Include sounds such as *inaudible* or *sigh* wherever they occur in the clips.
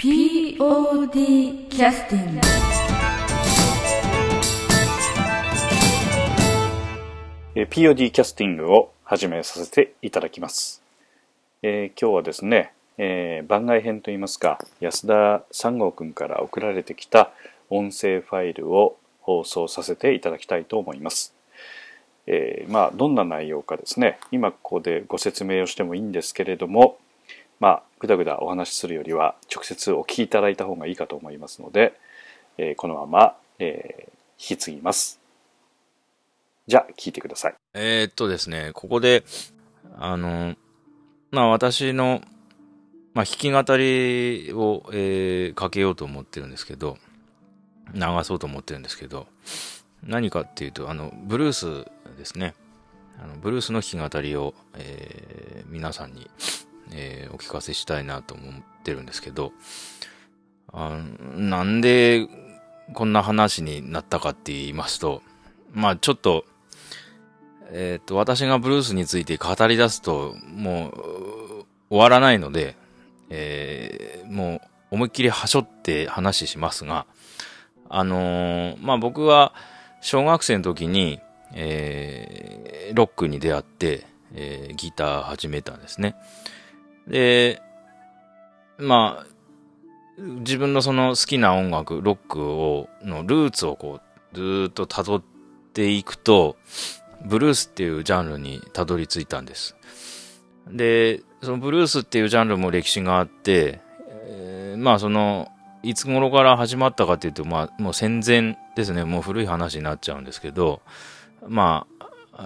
POD キャスティングえ POD キャスティングを始めさせていただきます。えー今日はですね、えー番外編といいますか、安田三郷くんから送られてきた音声ファイルを放送させていただきたいと思います。えーまあ、どんな内容かですね、今ここでご説明をしてもいいんですけれども、まあ、ぐだぐだお話しするよりは、直接お聞きいただいた方がいいかと思いますので、えーこのまま、えー引き継ぎます。じゃあ、聞いてください。えーっとですね、ここで、あの、まあ私の、まあ弾き語りを、えーかけようと思ってるんですけど、流そうと思ってるんですけど、何かっていうと、あの、ブルースですね。あのブルースの弾き語りを、えー皆さんに、えーお聞かせしたいなと思ってるんですけど、あなんでこんな話になったかって言いますと、まあちょっと、えっ、と、私がブルースについて語り出すと、もう、終わらないので、えーもう、思いっきりはしょって話しますが、あのーまあ、僕は、小学生の時に、えーロックに出会って、えーギター始めたんですね。で、まあ、自分のその好きな音楽、ロックを、のルーツをこう、ずっと辿っていくと、ブルースっていうジャンルにたどり着いたんです。で、そのブルースっていうジャンルも歴史があって、えーまあその、いつ頃から始まったかっていうと、まあもう戦前ですね、もう古い話になっちゃうんですけど、まあ、え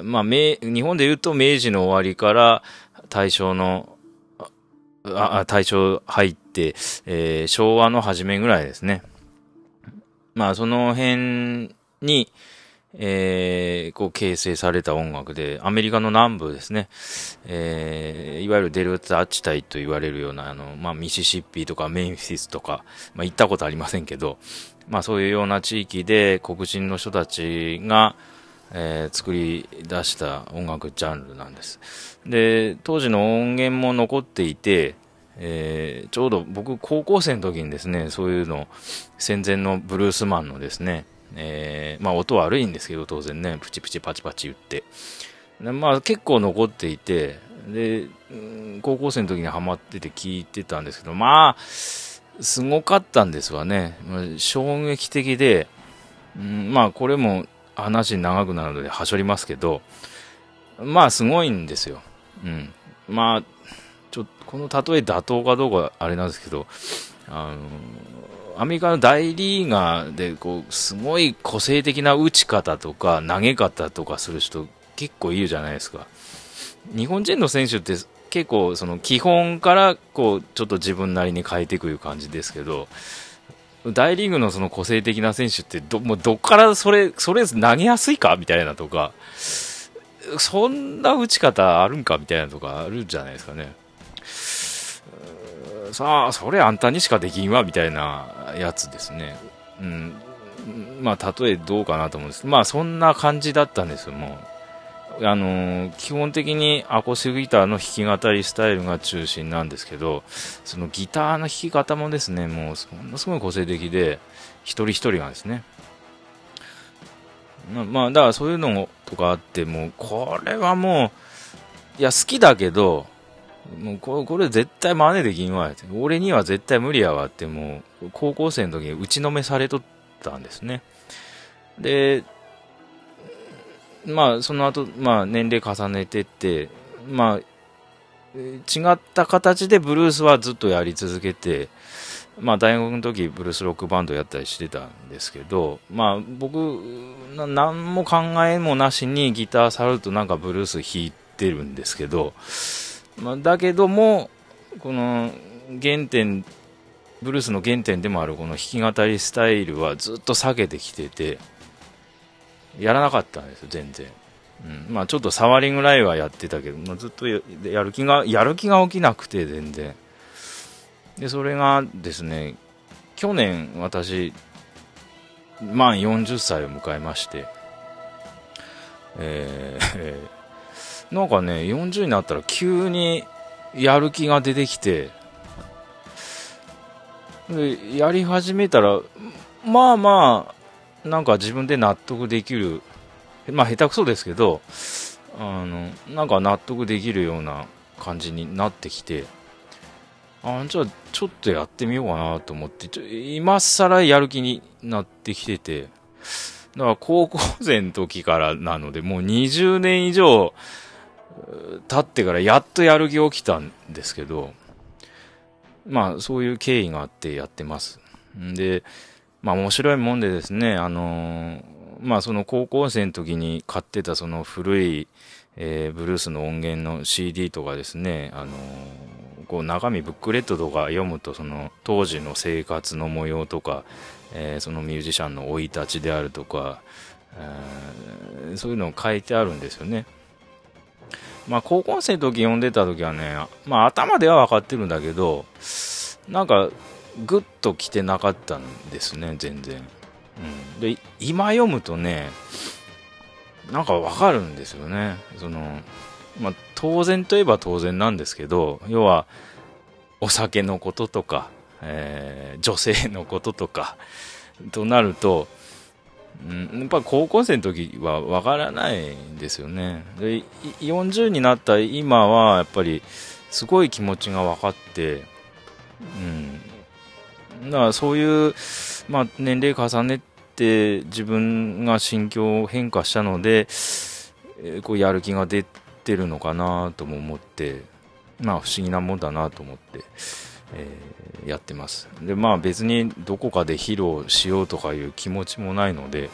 ーまあ明、日本で言うと明治の終わりから大正の、ああ大正入って、えー昭和の初めぐらいですね。まあその辺に、えーこう形成された音楽で、アメリカの南部ですね、えーいわゆるデルタ地帯と言われるような、あの、まあ、ミシシッピとかメンフィスとか、まあ、行ったことありませんけど、まあ、そういうような地域で黒人の人たちが、えー作り出した音楽ジャンルなんです。で、当時の音源も残っていて、えーちょうど僕高校生の時にですね、そういうの、戦前のブルースマンのですね、えーまあ音悪いんですけど当然ね、プチプチパチパチ言って。でまあ結構残っていて、で、高校生の時にハマってて聞いてたんですけど、まあ、すごかったんですわね。衝撃的で、うんまあこれも話長くなるのではしょりますけど、まあすごいんですよ。うん。まあ、ちょっとこの例え妥当かどうかあれなんですけど、あの、アメリカの大リーガーで、こう、すごい個性的な打ち方とか投げ方とかする人結構いるじゃないですか。日本人の選手って結構その基本からこう、ちょっと自分なりに変えていくいう感じですけど、大リーグのその個性的な選手ってど、もうどっからそれ、それ投げやすいか？みたいなとか、そんな打ち方あるんか？みたいなとかあるじゃないですかね。さあ、それあんたにしかできんわ、みたいなやつですね。うん。まあ、例えどうかなと思うんですまあ、そんな感じだったんですよ、もう。あの基本的にアコースティックギターの弾き語りスタイルが中心なんですけど、そのギターの弾き方もですね、もう、ものすごい個性的で、一人一人がですね。まあ、だからそういうのとかあって、もう、これはもう、いや、好きだけど、もうこれ、これ絶対真似できんわ。俺には絶対無理やわって、もう、高校生の時に打ちのめされとったんですね。で、まあ、その後、まあ、年齢重ねてって、まあ、違った形でブルースはずっとやり続けて、まあ、大学の時ブルースロックバンドやったりしてたんですけど、まあ、僕、な何も考えもなしにギター触るとなんかブルース弾いてるんですけど、まあ、だけども、この原点、ブルースの原点でもあるこの弾き語りスタイルはずっと避けてきてて、やらなかったんですよ、全然。うん、まあちょっと触りぐらいはやってたけど、まあ、ずっとややる気が、やる気が起きなくて、全然。で、それがですね、去年私、満40歳を迎えまして、えー *laughs* なんかね、40になったら急にやる気が出てきて、でやり始めたらまあまあなんか自分で納得できるまあ下手くそですけどあのなんか納得できるような感じになってきてあじゃあちょっとやってみようかなと思ってちょ今更やる気になってきててだから高校生の時からなのでもう20年以上経ってからやっとやる気起きたんですけどまあそういう経緯があってやってます。でまあ面白いもんでですねあのまあその高校生の時に買ってたその古いえー、ブルースの音源の CD とかですね、あの、こう中身ブックレットとか読むとその当時の生活の模様とか、えー、そのミュージシャンの生い立ちであるとか、えー、そういうのを書いてあるんですよね。まあ高校生の時読んでた時はね、まあ頭では分かってるんだけど、なんかグッと来てなかったんですね、全然。うん、で、今読むとね、なんかわかるんですよね。その、まあ、当然といえば当然なんですけど、要は、お酒のこととか、えー、女性のこととか、となると、うん、やっぱ高校生の時はわからないんですよね。で、40になった今は、やっぱり、すごい気持ちが分かって、うん。だからそういう、まあ、年齢重ねて自分が心境変化したので、えー、こうやる気が出てるのかなとも思ってまあ不思議なもんだなと思って、えー、やってます。でまあ別にどこかで披露しようとかいう気持ちもないので、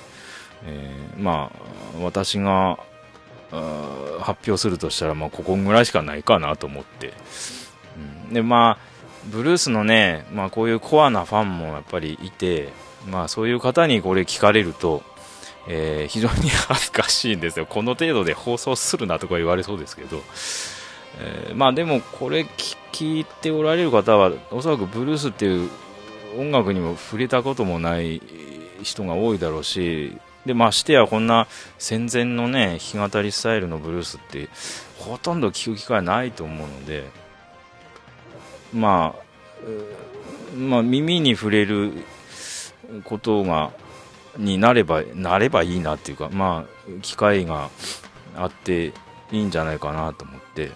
えー、まあ私が発表するとしたら、まあ、ここぐらいしかないかなと思って、うん、でまあブルースのね、まあ、こういうコアなファンもやっぱりいて、まあそういう方にこれ聞かれると、えー、非常に恥ずかしいんですよ。この程度で放送するなとか言われそうですけど、えー、まあでもこれ聞いておられる方はおそらくブルースっていう音楽にも触れたこともない人が多いだろうし、で、ましてやこんな戦前のね、弾き語りスタイルのブルースってほとんど聞く機会ないと思うので、まあ、まあ耳に触れることがになればなればいいなっていうか、まあ、機会があっていいんじゃないかなと思って、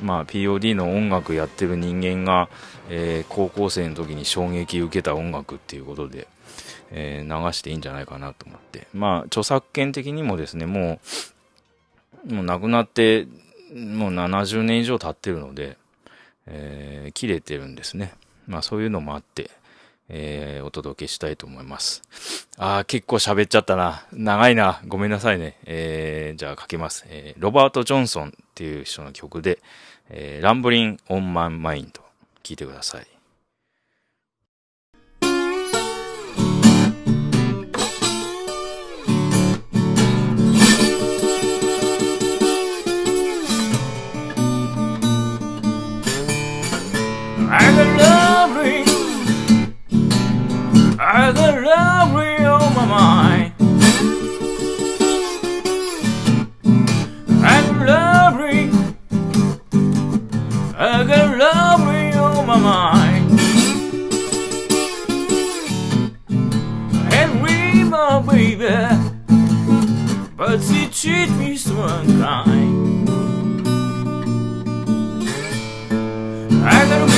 まあ、POD の音楽やってる人間が、えー、高校生の時に衝撃受けた音楽っていうことで、えー、流していいんじゃないかなと思って、まあ、著作権的にもですね、もう、もう亡くなって、もう70年以上経ってるので、えー、切れてるんですね。まあ、そういうのもあって、えー、お届けしたいと思います。ああ、結構喋っちゃったな。長いな。ごめんなさいね。えー、じゃあ書けます。えー、ロバート・ジョンソンっていう人の曲で、えー、ランブリン・オン・マン・マインド。聞いてください。Baby, but she treat me so unkind. I got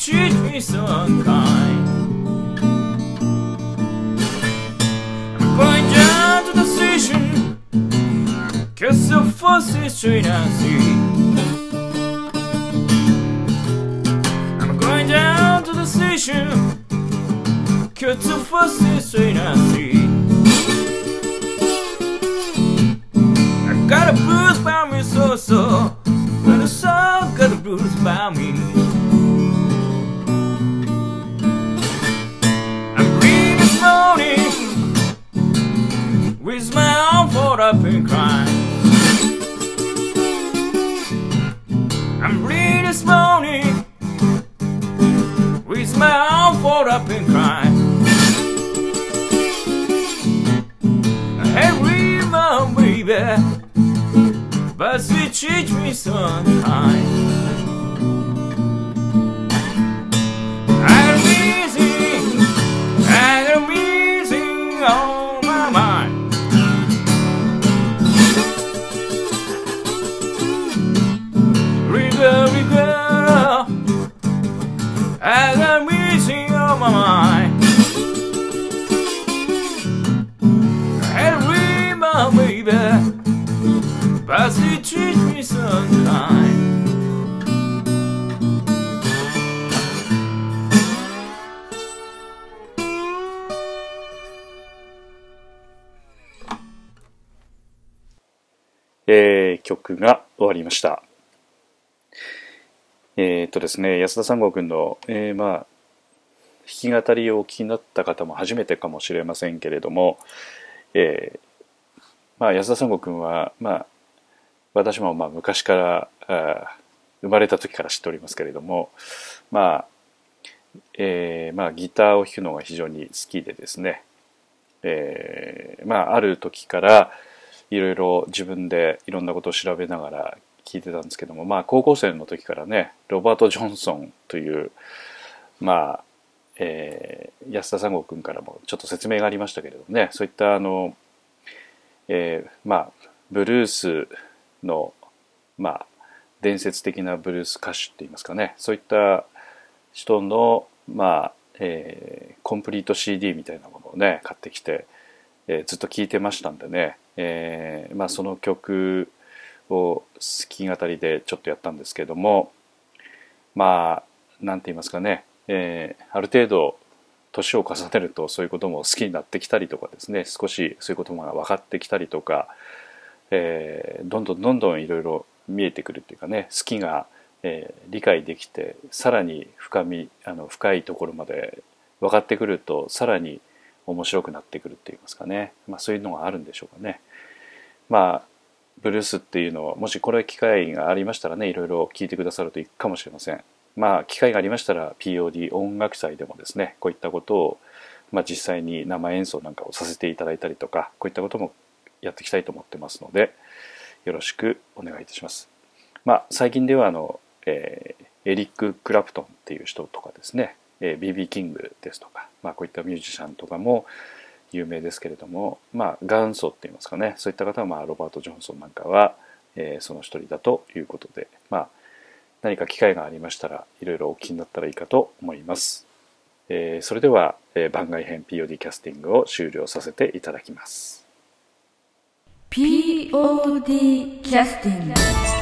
but treats me so unkind. I'm going down to the station, cause the first straight I see. station Cut to first straight I see I got a blues by me so so Got a song got a blues by me With my arm folded up and crying. I'm bleeding this morning. With my arm folded up and crying. Hey, river, baby, but she treats me so unkind. えー曲が終わりました。えーっとですね、安田三郷くんの、えーまあ、弾き語りをお聞きになった方も初めてかもしれませんけれども、えーまあ、安田三郷くんは、まあ、私もまあ昔から生まれた時から知っておりますけれども、まあえーまあ、ギターを弾くのが非常に好きでですね、えーまあ、ある時からいろいろ自分でいろんなことを調べながら聞いてたんですけども、まあ、高校生の時からねロバート・ジョンソンという、まあえー安田三郷君からもちょっと説明がありましたけれどもねそういったあの、えーまあ、ブルースの、まあ、伝説的なブルース歌手って言いますかねそういった人の、まあえーコンプリート CD みたいなものをね買ってきて、えーずっと聴いてましたんでね、えーまあ、その曲を好き語りでちょっとやったんですけどもまあなんて言いますかね、えーある程度年を重ねるとそういうことも好きになってきたりとかですね少しそういうことが分かってきたりとか、えーどんどんどんどんいろいろ見えてくるっていうかね好きが、えー理解できてさらに深みあの深いところまで分かってくるとさらに面白くなってくるって言いますかね、まあ、そういうのがあるんでしょうかね。まあブルースっていうのをもしこれ機会がありましたらねいろいろ聞いてくださるといいかもしれません。まあ機会がありましたら POD 音楽祭でもですねこういったことを、まあ、実際に生演奏なんかをさせていただいたりとかこういったこともやっていきたいと思ってますのでよろしくお願いいたします。まあ最近ではあの、えーエリック・クラプトンっていう人とかですね、え、BB キングですとか、まあ、こういったミュージシャンとかも有名ですけれども、まあ、元祖って言いますかねそういった方は、ま、ロバート・ジョンソンなんかは、えーその一人だということで、まあ、何か機会がありましたらいろいろお気になったらいいかと思います。えーそれでは、えー番外編 POD キャスティングを終了させていただきます。POD キャスティング